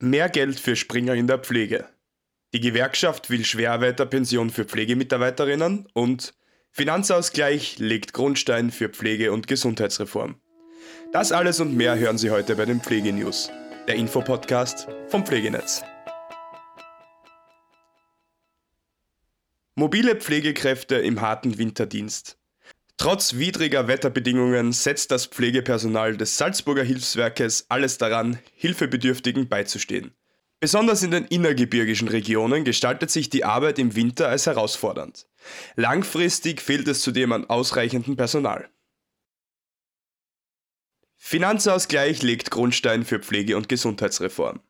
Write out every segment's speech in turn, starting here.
Mehr Geld für Springer in der Pflege. Die Gewerkschaft will Schwerarbeiterpension für Pflegemitarbeiterinnen und Finanzausgleich legt Grundstein für Pflege- und Gesundheitsreform. Das alles und mehr hören Sie heute bei den Pflegenews, der Infopodcast vom Pflegenetz. Mobile Pflegekräfte im harten Winterdienst. Trotz widriger Wetterbedingungen setzt das Pflegepersonal des Salzburger Hilfswerkes alles daran, Hilfebedürftigen beizustehen. Besonders in den innergebirgischen Regionen gestaltet sich die Arbeit im Winter als herausfordernd. Langfristig fehlt es zudem an ausreichendem Personal. Finanzausgleich legt Grundstein für Pflege- und Gesundheitsreform.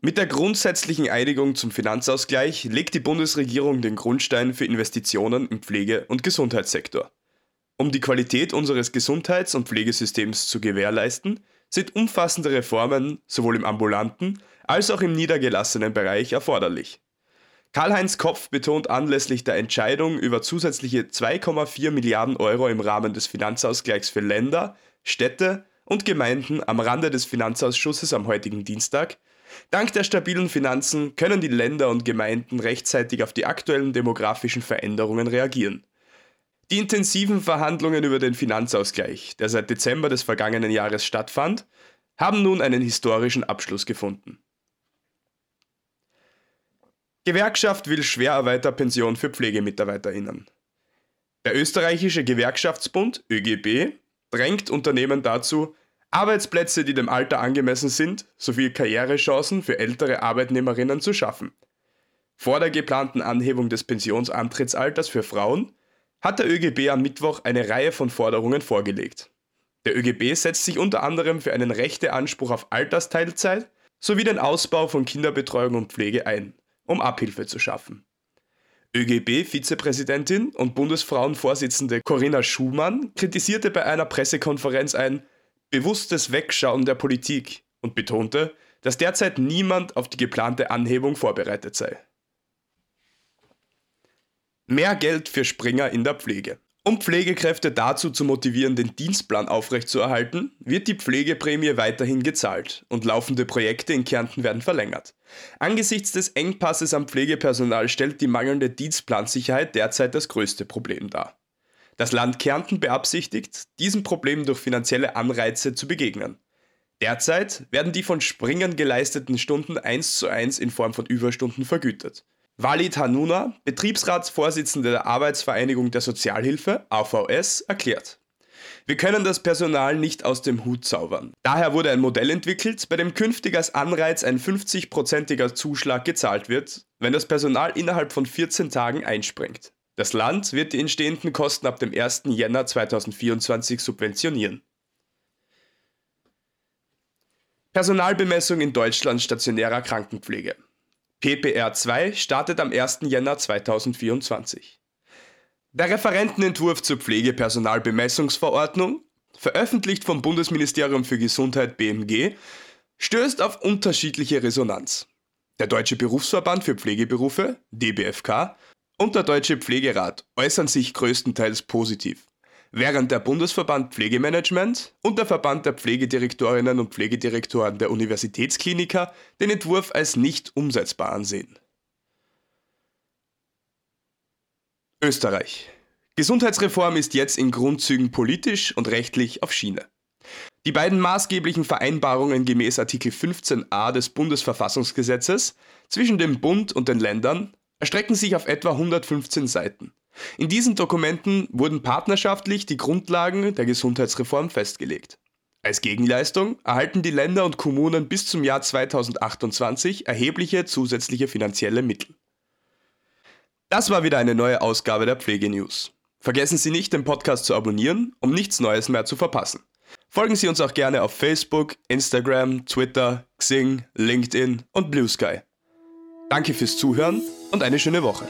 Mit der grundsätzlichen Einigung zum Finanzausgleich legt die Bundesregierung den Grundstein für Investitionen im Pflege- und Gesundheitssektor. Um die Qualität unseres Gesundheits- und Pflegesystems zu gewährleisten, sind umfassende Reformen sowohl im ambulanten als auch im niedergelassenen Bereich erforderlich. Karl-Heinz Kopf betont anlässlich der Entscheidung über zusätzliche 2,4 Milliarden Euro im Rahmen des Finanzausgleichs für Länder, Städte und Gemeinden am Rande des Finanzausschusses am heutigen Dienstag, Dank der stabilen Finanzen können die Länder und Gemeinden rechtzeitig auf die aktuellen demografischen Veränderungen reagieren. Die intensiven Verhandlungen über den Finanzausgleich, der seit Dezember des vergangenen Jahres stattfand, haben nun einen historischen Abschluss gefunden. Gewerkschaft will Schwerarbeiterpension für PflegemitarbeiterInnen. Der österreichische Gewerkschaftsbund ÖGB drängt Unternehmen dazu, Arbeitsplätze, die dem Alter angemessen sind, sowie Karrierechancen für ältere Arbeitnehmerinnen zu schaffen. Vor der geplanten Anhebung des Pensionsantrittsalters für Frauen hat der ÖGB am Mittwoch eine Reihe von Forderungen vorgelegt. Der ÖGB setzt sich unter anderem für einen Rechteanspruch auf Altersteilzeit sowie den Ausbau von Kinderbetreuung und Pflege ein, um Abhilfe zu schaffen. ÖGB-Vizepräsidentin und Bundesfrauenvorsitzende Corinna Schumann kritisierte bei einer Pressekonferenz ein bewusstes Wegschauen der Politik und betonte, dass derzeit niemand auf die geplante Anhebung vorbereitet sei. Mehr Geld für Springer in der Pflege. Um Pflegekräfte dazu zu motivieren, den Dienstplan aufrechtzuerhalten, wird die Pflegeprämie weiterhin gezahlt und laufende Projekte in Kärnten werden verlängert. Angesichts des Engpasses am Pflegepersonal stellt die mangelnde Dienstplansicherheit derzeit das größte Problem dar. Das Land Kärnten beabsichtigt, diesem Problem durch finanzielle Anreize zu begegnen. Derzeit werden die von Springern geleisteten Stunden eins zu eins in Form von Überstunden vergütet. Walid Hanuna, Betriebsratsvorsitzender der Arbeitsvereinigung der Sozialhilfe, AVS, erklärt. Wir können das Personal nicht aus dem Hut zaubern. Daher wurde ein Modell entwickelt, bei dem künftig als Anreiz ein 50-prozentiger Zuschlag gezahlt wird, wenn das Personal innerhalb von 14 Tagen einspringt. Das Land wird die entstehenden Kosten ab dem 1. Jänner 2024 subventionieren. Personalbemessung in Deutschland stationärer Krankenpflege. PPR 2 startet am 1. Jänner 2024. Der Referentenentwurf zur Pflegepersonalbemessungsverordnung, veröffentlicht vom Bundesministerium für Gesundheit BMG, stößt auf unterschiedliche Resonanz. Der Deutsche Berufsverband für Pflegeberufe, DBFK, und der Deutsche Pflegerat äußern sich größtenteils positiv während der Bundesverband Pflegemanagement und der Verband der Pflegedirektorinnen und Pflegedirektoren der Universitätskliniker den Entwurf als nicht umsetzbar ansehen. Österreich. Gesundheitsreform ist jetzt in Grundzügen politisch und rechtlich auf Schiene. Die beiden maßgeblichen Vereinbarungen gemäß Artikel 15a des Bundesverfassungsgesetzes zwischen dem Bund und den Ländern erstrecken sich auf etwa 115 Seiten. In diesen Dokumenten wurden partnerschaftlich die Grundlagen der Gesundheitsreform festgelegt. Als Gegenleistung erhalten die Länder und Kommunen bis zum Jahr 2028 erhebliche zusätzliche finanzielle Mittel. Das war wieder eine neue Ausgabe der Pflegenews. Vergessen Sie nicht, den Podcast zu abonnieren, um nichts Neues mehr zu verpassen. Folgen Sie uns auch gerne auf Facebook, Instagram, Twitter, Xing, LinkedIn und Blue Sky. Danke fürs Zuhören und eine schöne Woche.